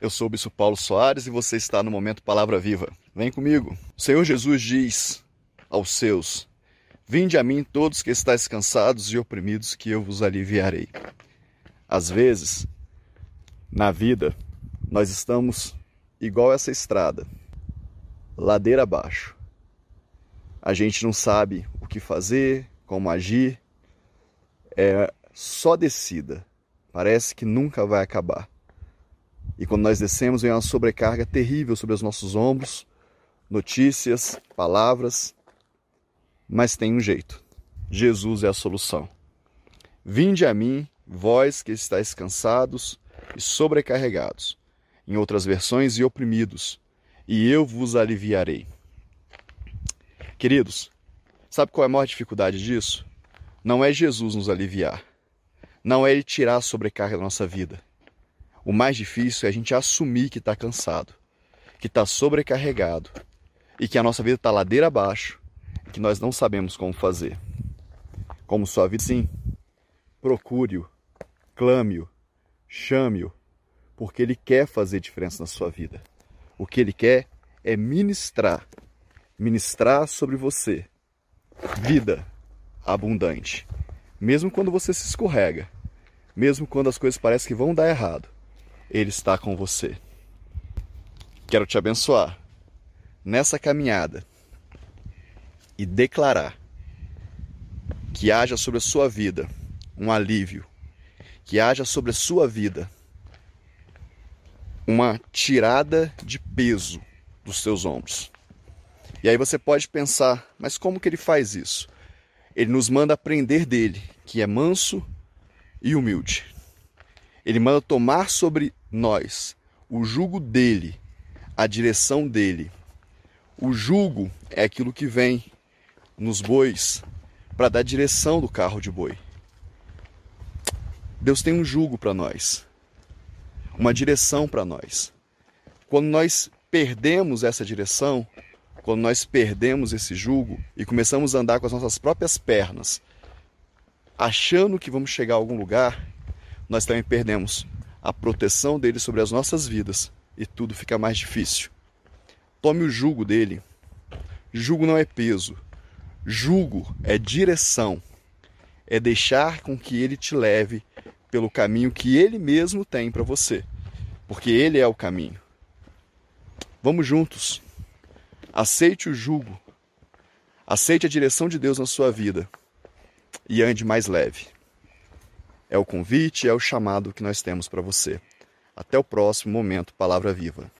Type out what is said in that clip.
Eu sou o Bispo Paulo Soares e você está no Momento Palavra Viva. Vem comigo. O Senhor Jesus diz aos seus: Vinde a mim todos que estáis cansados e oprimidos, que eu vos aliviarei. Às vezes, na vida, nós estamos igual essa estrada, ladeira abaixo. A gente não sabe o que fazer, como agir, é só descida. Parece que nunca vai acabar. E quando nós descemos, vem uma sobrecarga terrível sobre os nossos ombros, notícias, palavras, mas tem um jeito. Jesus é a solução. Vinde a mim, vós que estáis cansados e sobrecarregados, em outras versões, e oprimidos, e eu vos aliviarei. Queridos, sabe qual é a maior dificuldade disso? Não é Jesus nos aliviar, não é Ele tirar a sobrecarga da nossa vida o mais difícil é a gente assumir que está cansado, que está sobrecarregado e que a nossa vida está ladeira abaixo e que nós não sabemos como fazer. Como sua vida, sim. Procure-o, clame-o, chame-o, porque ele quer fazer diferença na sua vida. O que ele quer é ministrar, ministrar sobre você vida abundante. Mesmo quando você se escorrega, mesmo quando as coisas parecem que vão dar errado, ele está com você. Quero te abençoar nessa caminhada e declarar que haja sobre a sua vida um alívio, que haja sobre a sua vida uma tirada de peso dos seus ombros. E aí você pode pensar, mas como que ele faz isso? Ele nos manda aprender dele, que é manso e humilde. Ele manda tomar sobre nós o jugo dele, a direção dele. O jugo é aquilo que vem nos bois para dar direção do carro de boi. Deus tem um jugo para nós, uma direção para nós. Quando nós perdemos essa direção, quando nós perdemos esse jugo e começamos a andar com as nossas próprias pernas, achando que vamos chegar a algum lugar, nós também perdemos a proteção dele sobre as nossas vidas e tudo fica mais difícil. Tome o jugo dele. Jugo não é peso. Jugo é direção. É deixar com que ele te leve pelo caminho que ele mesmo tem para você, porque ele é o caminho. Vamos juntos. Aceite o jugo. Aceite a direção de Deus na sua vida e ande mais leve. É o convite, é o chamado que nós temos para você. Até o próximo momento, Palavra Viva.